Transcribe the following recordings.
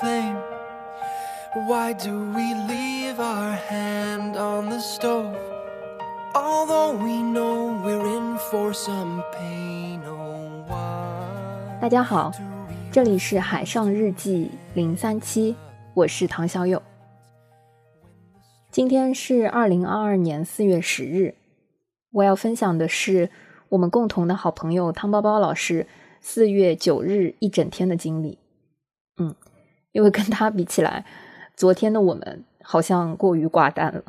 flame? Why do we leave our hand on the stove? Although we know we're in for some pain, oh why? 大家好，这里是海上日记零三七，我是唐小友。今天是二零二二年四月十日，我要分享的是我们共同的好朋友汤包包老师四月九日一整天的经历。嗯，因为跟他比起来，昨天的我们好像过于寡淡了。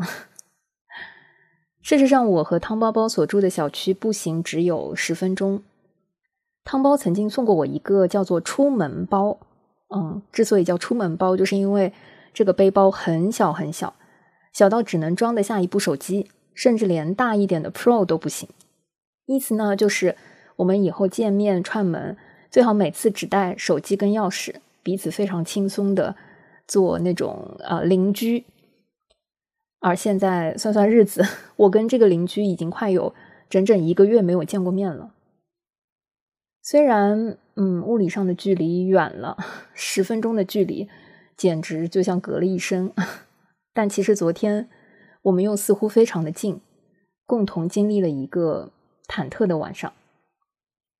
事实上，我和汤包包所住的小区步行只有十分钟。汤包曾经送过我一个叫做“出门包”，嗯，之所以叫“出门包”，就是因为这个背包很小很小，小到只能装得下一部手机，甚至连大一点的 Pro 都不行。意思呢，就是我们以后见面串门，最好每次只带手机跟钥匙，彼此非常轻松的做那种呃邻居。而现在算算日子，我跟这个邻居已经快有整整一个月没有见过面了。虽然，嗯，物理上的距离远了，十分钟的距离简直就像隔了一生，但其实昨天我们又似乎非常的近，共同经历了一个忐忑的晚上。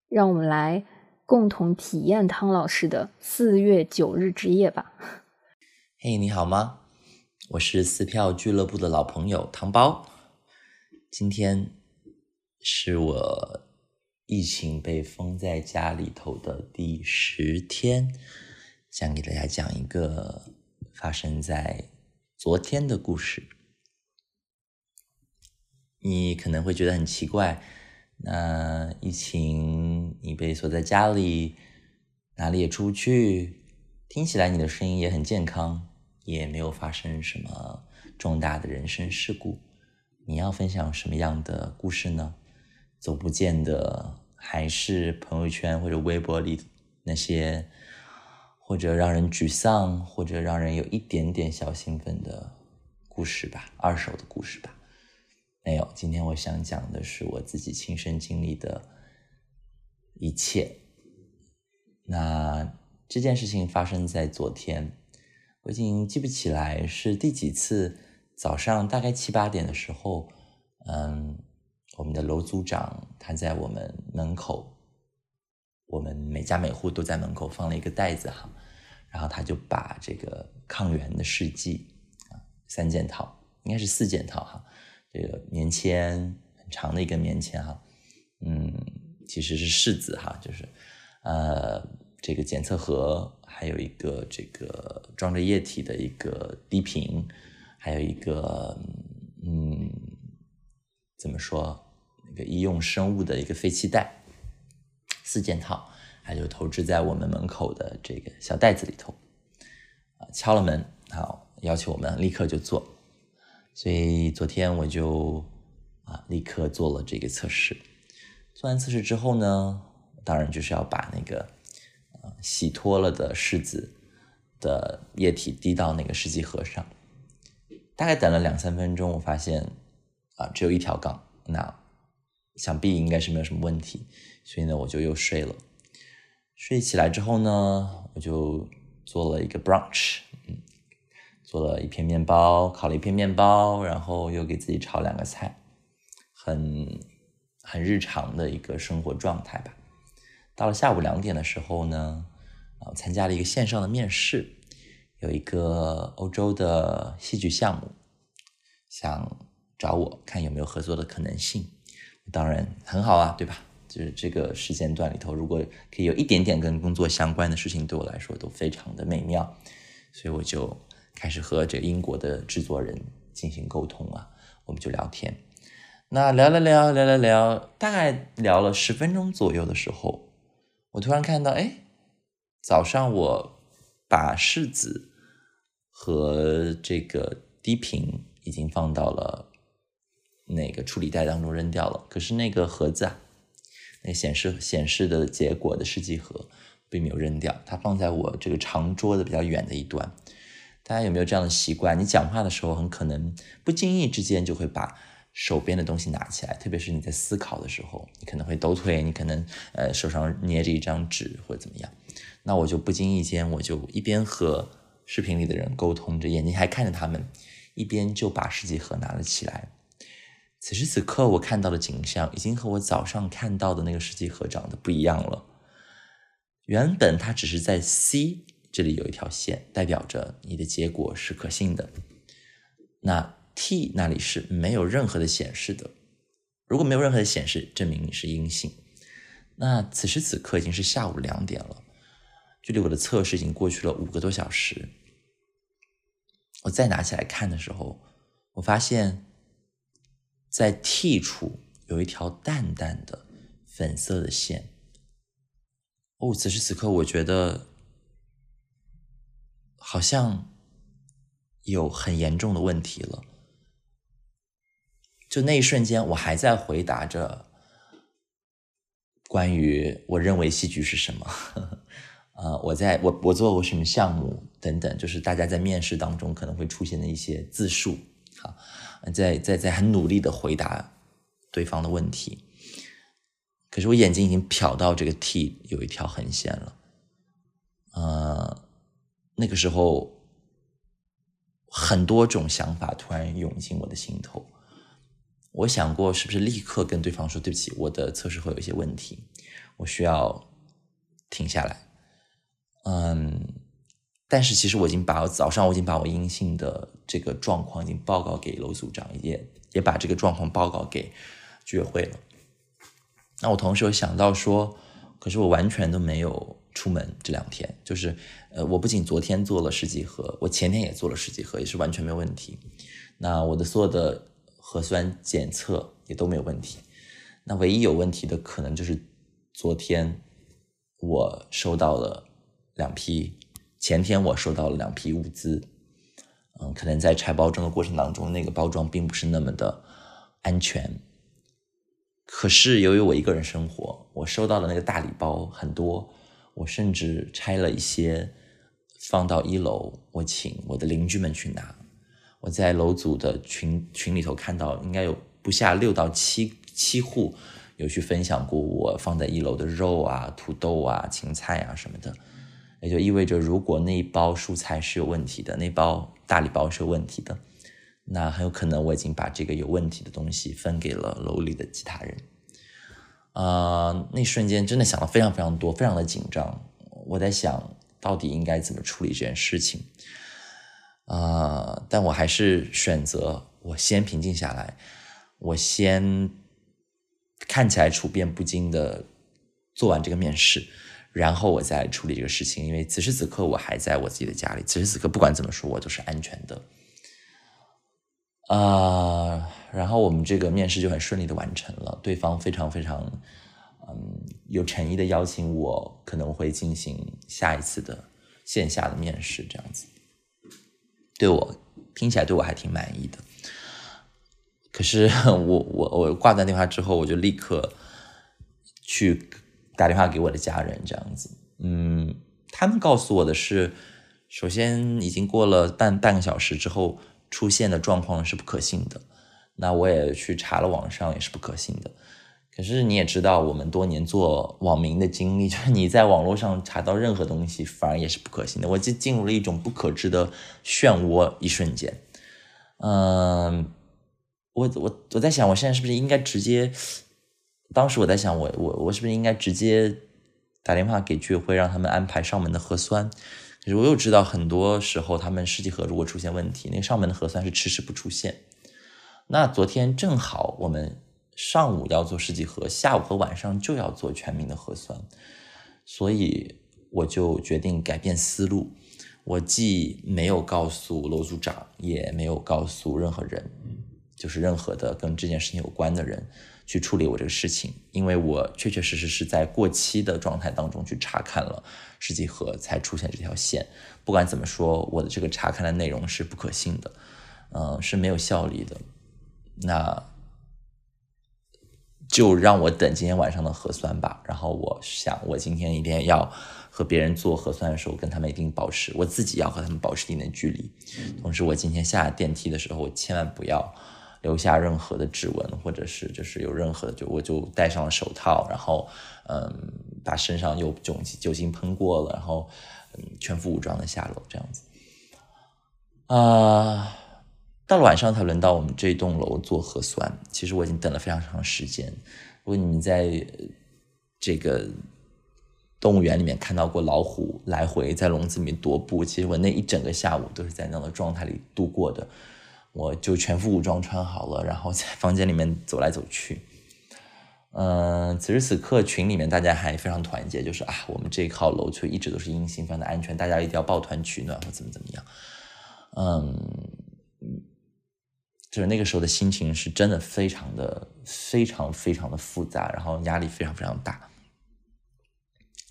让我们来共同体验汤老师的四月九日之夜吧。嘿，你好吗？我是撕票俱乐部的老朋友糖包，今天是我疫情被封在家里头的第十天，想给大家讲一个发生在昨天的故事。你可能会觉得很奇怪，那疫情你被锁在家里，哪里也出不去，听起来你的声音也很健康。也没有发生什么重大的人生事故，你要分享什么样的故事呢？走不见的还是朋友圈或者微博里那些，或者让人沮丧，或者让人有一点点小兴奋的故事吧，二手的故事吧。没有，今天我想讲的是我自己亲身经历的一切。那这件事情发生在昨天。我已经记不起来是第几次早上大概七八点的时候，嗯，我们的楼组长他在我们门口，我们每家每户都在门口放了一个袋子哈，然后他就把这个抗原的试剂啊三件套，应该是四件套哈，这个棉签很长的一根棉签哈，嗯，其实是试纸哈，就是呃这个检测盒。还有一个这个装着液体的一个滴瓶，还有一个嗯，怎么说？那个医用生物的一个废弃袋，四件套，还有投掷在我们门口的这个小袋子里头。啊，敲了门，好，要求我们立刻就做。所以昨天我就啊，立刻做了这个测试。做完测试之后呢，当然就是要把那个啊。洗脱了的柿子的液体滴到那个试剂盒上，大概等了两三分钟，我发现啊，只有一条杠，那想必应该是没有什么问题，所以呢，我就又睡了。睡起来之后呢，我就做了一个 brunch，做了一片面包，烤了一片面包，然后又给自己炒两个菜，很很日常的一个生活状态吧。到了下午两点的时候呢，啊，参加了一个线上的面试，有一个欧洲的戏剧项目，想找我看有没有合作的可能性。当然很好啊，对吧？就是这个时间段里头，如果可以有一点点跟工作相关的事情，对我来说都非常的美妙。所以我就开始和这英国的制作人进行沟通啊，我们就聊天。那聊了聊，聊了聊，大概聊了十分钟左右的时候。我突然看到，哎，早上我把柿子和这个低频已经放到了那个处理袋当中扔掉了，可是那个盒子啊，那显示显示的结果的试剂盒并没有扔掉，它放在我这个长桌的比较远的一端。大家有没有这样的习惯？你讲话的时候很可能不经意之间就会把手边的东西拿起来，特别是你在思考的时候，你可能会抖腿，你可能呃手上捏着一张纸或者怎么样。那我就不经意间，我就一边和视频里的人沟通着，眼睛还看着他们，一边就把试剂盒拿了起来。此时此刻，我看到的景象已经和我早上看到的那个试剂盒长得不一样了。原本它只是在 C 这里有一条线，代表着你的结果是可信的。那 T 那里是没有任何的显示的。如果没有任何的显示，证明你是阴性。那此时此刻已经是下午两点了，距离我的测试已经过去了五个多小时。我再拿起来看的时候，我发现。在 T 处有一条淡淡的粉色的线。哦，此时此刻，我觉得好像有很严重的问题了。就那一瞬间，我还在回答着关于我认为戏剧是什么，呃，我在我我做过什么项目等等，就是大家在面试当中可能会出现的一些自述，好。在在在很努力的回答对方的问题，可是我眼睛已经瞟到这个 T 有一条横线了，呃，那个时候很多种想法突然涌进我的心头，我想过是不是立刻跟对方说对不起，我的测试会有一些问题，我需要停下来，嗯。但是其实我已经把我早上我已经把我阴性的这个状况已经报告给楼组长，也也把这个状况报告给居委会了。那我同时又想到说，可是我完全都没有出门这两天，就是呃，我不仅昨天做了十几盒，我前天也做了十几盒，也是完全没有问题。那我的所有的核酸检测也都没有问题。那唯一有问题的可能就是昨天我收到了两批。前天我收到了两批物资，嗯，可能在拆包装的过程当中，那个包装并不是那么的安全。可是由于我一个人生活，我收到的那个大礼包很多，我甚至拆了一些放到一楼，我请我的邻居们去拿。我在楼组的群群里头看到，应该有不下六到七七户有去分享过我放在一楼的肉啊、土豆啊、芹菜啊什么的。也就意味着，如果那一包蔬菜是有问题的，那包大礼包是有问题的，那很有可能我已经把这个有问题的东西分给了楼里的其他人。啊，那瞬间真的想了非常非常多，非常的紧张。我在想到底应该怎么处理这件事情。啊，但我还是选择我先平静下来，我先看起来处变不惊的做完这个面试。然后我再处理这个事情，因为此时此刻我还在我自己的家里，此时此刻不管怎么说，我都是安全的。啊，然后我们这个面试就很顺利的完成了，对方非常非常嗯有诚意的邀请我，可能会进行下一次的线下的面试，这样子，对我听起来对我还挺满意的。可是我我我挂断电话之后，我就立刻去。打电话给我的家人，这样子，嗯，他们告诉我的是，首先已经过了半半个小时之后出现的状况是不可信的，那我也去查了网上也是不可信的。可是你也知道，我们多年做网民的经历，就是你在网络上查到任何东西，反而也是不可信的。我就进入了一种不可知的漩涡，一瞬间，嗯，我我我在想，我现在是不是应该直接。当时我在想，我我我是不是应该直接打电话给居委会，让他们安排上门的核酸？可是我又知道，很多时候他们试剂盒如果出现问题，那上门的核酸是迟迟不出现。那昨天正好我们上午要做试剂盒，下午和晚上就要做全民的核酸，所以我就决定改变思路。我既没有告诉楼组长，也没有告诉任何人，就是任何的跟这件事情有关的人。去处理我这个事情，因为我确确实实是在过期的状态当中去查看了试剂盒，才出现这条线。不管怎么说，我的这个查看的内容是不可信的，嗯，是没有效力的。那就让我等今天晚上的核酸吧。然后我想，我今天一定要和别人做核酸的时候，跟他们一定保持，我自己要和他们保持一定的距离。同时，我今天下电梯的时候，我千万不要留下任何的指纹，或者是就是有任何的，就我就戴上了手套，然后嗯，把身上有酒酒精喷过了，然后嗯，全副武装的下楼这样子。啊，到了晚上才轮到我们这栋楼做核酸，其实我已经等了非常长时间。如果你们在这个动物园里面看到过老虎来回在笼子里面踱步，其实我那一整个下午都是在那样的状态里度过的。我就全副武装穿好了，然后在房间里面走来走去。嗯，此时此刻群里面大家还非常团结，就是啊，我们这一号楼却一直都是阴性，非常的安全，大家一定要抱团取暖或怎么怎么样。嗯，就是那个时候的心情是真的非常的、非常非常的复杂，然后压力非常非常大。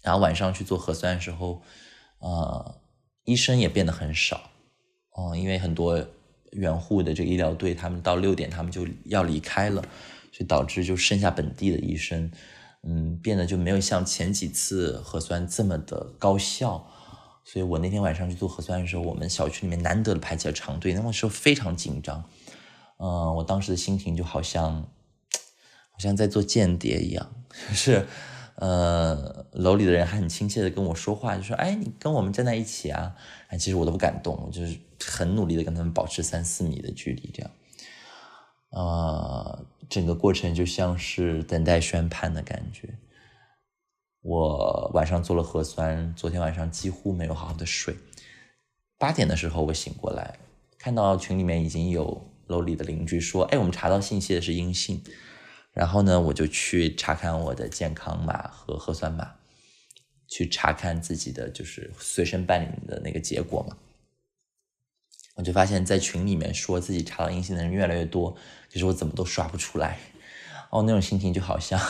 然后晚上去做核酸的时候，呃，医生也变得很少，嗯，因为很多。援护的这个医疗队，他们到六点他们就要离开了，所以导致就剩下本地的医生，嗯，变得就没有像前几次核酸这么的高效。所以我那天晚上去做核酸的时候，我们小区里面难得的排起了长队，那个时候非常紧张。嗯，我当时的心情就好像，好像在做间谍一样，就是。呃，楼里的人还很亲切的跟我说话，就说：“哎，你跟我们站在一起啊！”哎，其实我都不敢动，我就是很努力的跟他们保持三四米的距离，这样。呃，整个过程就像是等待宣判的感觉。我晚上做了核酸，昨天晚上几乎没有好好的睡。八点的时候我醒过来，看到群里面已经有楼里的邻居说：“哎，我们查到信息的是阴性。”然后呢，我就去查看我的健康码和核酸码，去查看自己的就是随身办理的那个结果嘛。我就发现，在群里面说自己查到阴性的人越来越多，可是我怎么都刷不出来。哦，那种心情就好像，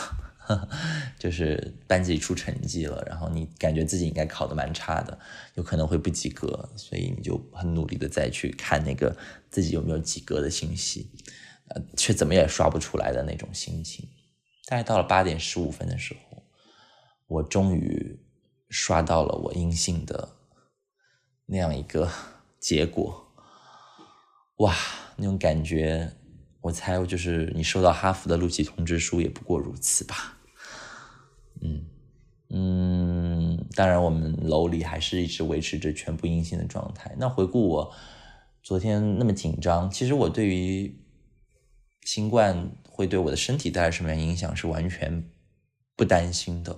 就是班级出成绩了，然后你感觉自己应该考的蛮差的，有可能会不及格，所以你就很努力的再去看那个自己有没有及格的信息。呃，却怎么也刷不出来的那种心情。大概到了八点十五分的时候，我终于刷到了我阴性的那样一个 结果。哇，那种感觉，我猜就是你收到哈佛的录取通知书也不过如此吧。嗯嗯，当然我们楼里还是一直维持着全部阴性的状态。那回顾我昨天那么紧张，其实我对于。新冠会对我的身体带来什么样影响是完全不担心的，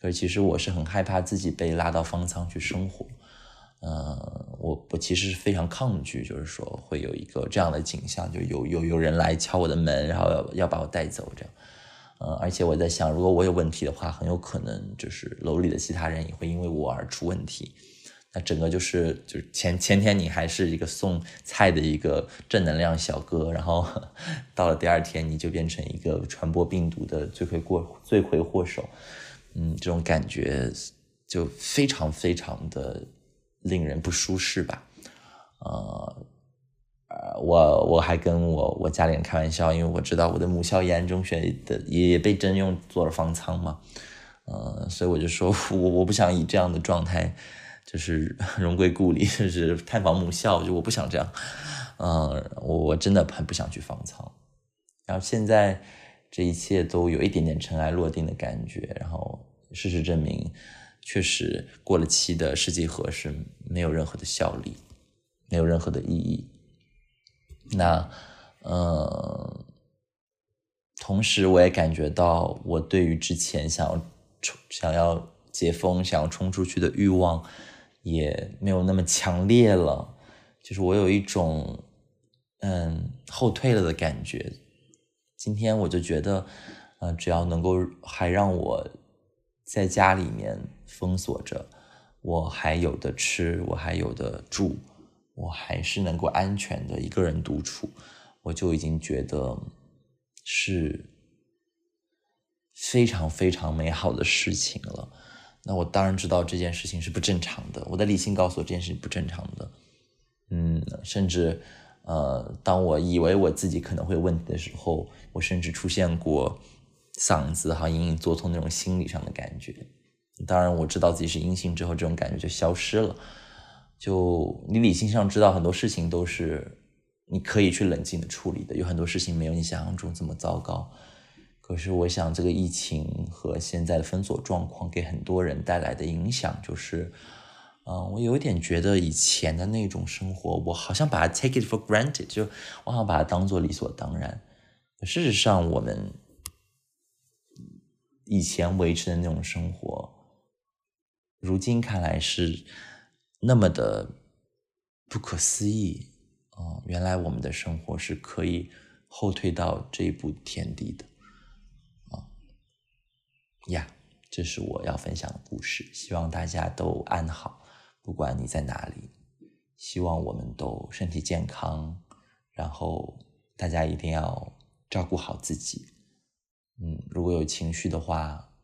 可是其实我是很害怕自己被拉到方舱去生活，呃，我我其实是非常抗拒，就是说会有一个这样的景象，就有有有人来敲我的门，然后要要把我带走这样，呃，而且我在想，如果我有问题的话，很有可能就是楼里的其他人也会因为我而出问题。那整个就是就是前前天你还是一个送菜的一个正能量小哥，然后 到了第二天你就变成一个传播病毒的罪魁祸罪魁祸首，嗯，这种感觉就非常非常的令人不舒适吧，呃我我还跟我我家里人开玩笑，因为我知道我的母校延安中学的也被征用做了方舱嘛，呃，所以我就说我我不想以这样的状态。就是 荣归故里，就是探访母校，就我不想这样，嗯，我我真的很不想去方舱。然后现在这一切都有一点点尘埃落定的感觉。然后事实证明，确实过了期的试剂盒是没有任何的效力，没有任何的意义。那，嗯，同时我也感觉到，我对于之前想要冲、想要解封、想要冲出去的欲望。也没有那么强烈了，就是我有一种嗯后退了的感觉。今天我就觉得，呃，只要能够还让我在家里面封锁着，我还有的吃，我还有的住，我还是能够安全的一个人独处，我就已经觉得是非常非常美好的事情了。那我当然知道这件事情是不正常的，我的理性告诉我这件事不正常的，嗯，甚至，呃，当我以为我自己可能会有问题的时候，我甚至出现过嗓子哈隐隐作痛那种心理上的感觉。当然我知道自己是阴性之后，这种感觉就消失了。就你理性上知道很多事情都是你可以去冷静的处理的。有很多事情没有你想象中这么糟糕。可是我想，这个疫情和现在的封锁状况给很多人带来的影响，就是，嗯，我有点觉得以前的那种生活，我好像把它 take it for granted，就我好像把它当做理所当然。事实上，我们以前维持的那种生活，如今看来是那么的不可思议。哦，原来我们的生活是可以后退到这一步天地的啊。呀，这是我要分享的故事，希望大家都安好，不管你在哪里，希望我们都身体健康，然后大家一定要照顾好自己。嗯，如果有情绪的话，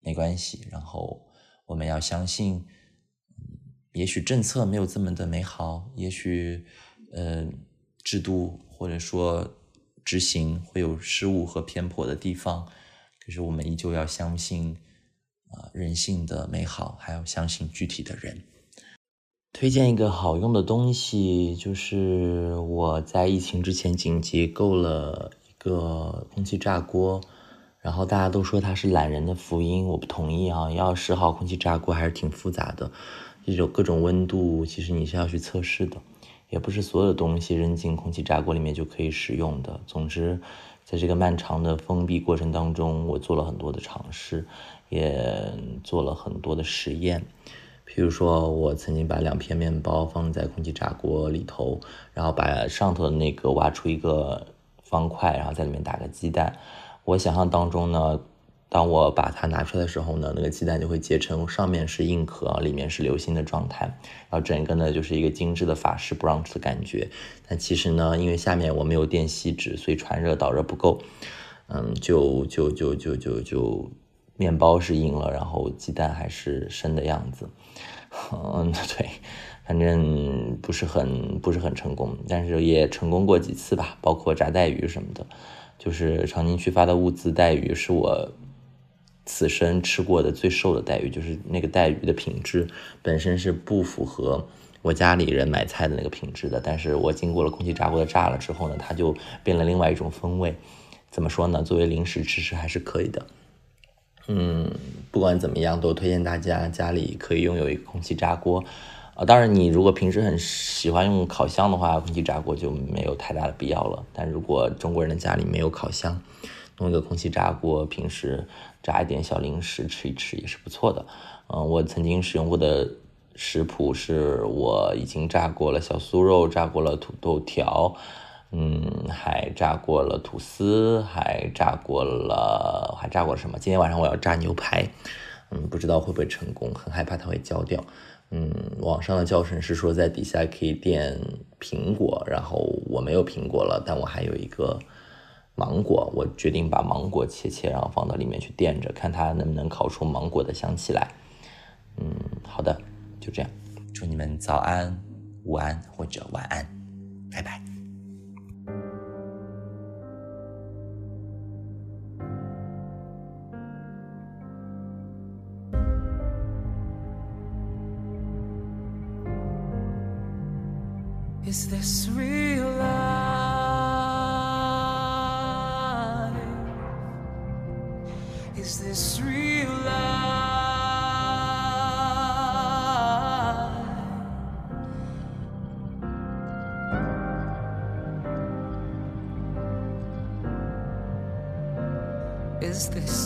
没关系，然后我们要相信，也许政策没有这么的美好，也许呃制度或者说执行会有失误和偏颇的地方。可是我们依旧要相信，啊，人性的美好，还要相信具体的人。推荐一个好用的东西，就是我在疫情之前紧急购了一个空气炸锅，然后大家都说它是懒人的福音，我不同意啊！要使好空气炸锅还是挺复杂的，这种各种温度，其实你是要去测试的，也不是所有的东西扔进空气炸锅里面就可以使用的。总之。在这个漫长的封闭过程当中，我做了很多的尝试，也做了很多的实验。比如说，我曾经把两片面包放在空气炸锅里头，然后把上头的那个挖出一个方块，然后在里面打个鸡蛋。我想象当中呢。当我把它拿出来的时候呢，那个鸡蛋就会结成上面是硬壳，里面是流心的状态，然后整个呢就是一个精致的法式 brunch 的感觉。但其实呢，因为下面我没有垫锡纸，所以传热导热不够，嗯，就就就就就就面包是硬了，然后鸡蛋还是生的样子。嗯，对，反正不是很不是很成功，但是也成功过几次吧，包括炸带鱼什么的，就是长宁区发的物资带鱼是我。此生吃过的最瘦的带鱼，就是那个带鱼的品质本身是不符合我家里人买菜的那个品质的。但是我经过了空气炸锅的炸了之后呢，它就变了另外一种风味。怎么说呢？作为零食吃吃还是可以的。嗯，不管怎么样，都推荐大家家里可以拥有一个空气炸锅。啊，当然你如果平时很喜欢用烤箱的话，空气炸锅就没有太大的必要了。但如果中国人的家里没有烤箱，弄一个空气炸锅，平时炸一点小零食吃一吃也是不错的。嗯，我曾经使用过的食谱是我已经炸过了小酥肉，炸过了土豆条，嗯，还炸过了吐司，还炸过了，还炸过了什么？今天晚上我要炸牛排，嗯，不知道会不会成功，很害怕它会焦掉。嗯，网上的教程是说在底下可以垫苹果，然后我没有苹果了，但我还有一个。芒果，我决定把芒果切切，然后放到里面去垫着，看它能不能烤出芒果的香气来。嗯，好的，就这样。祝你们早安、午安或者晚安，拜拜。Is this real? Is this?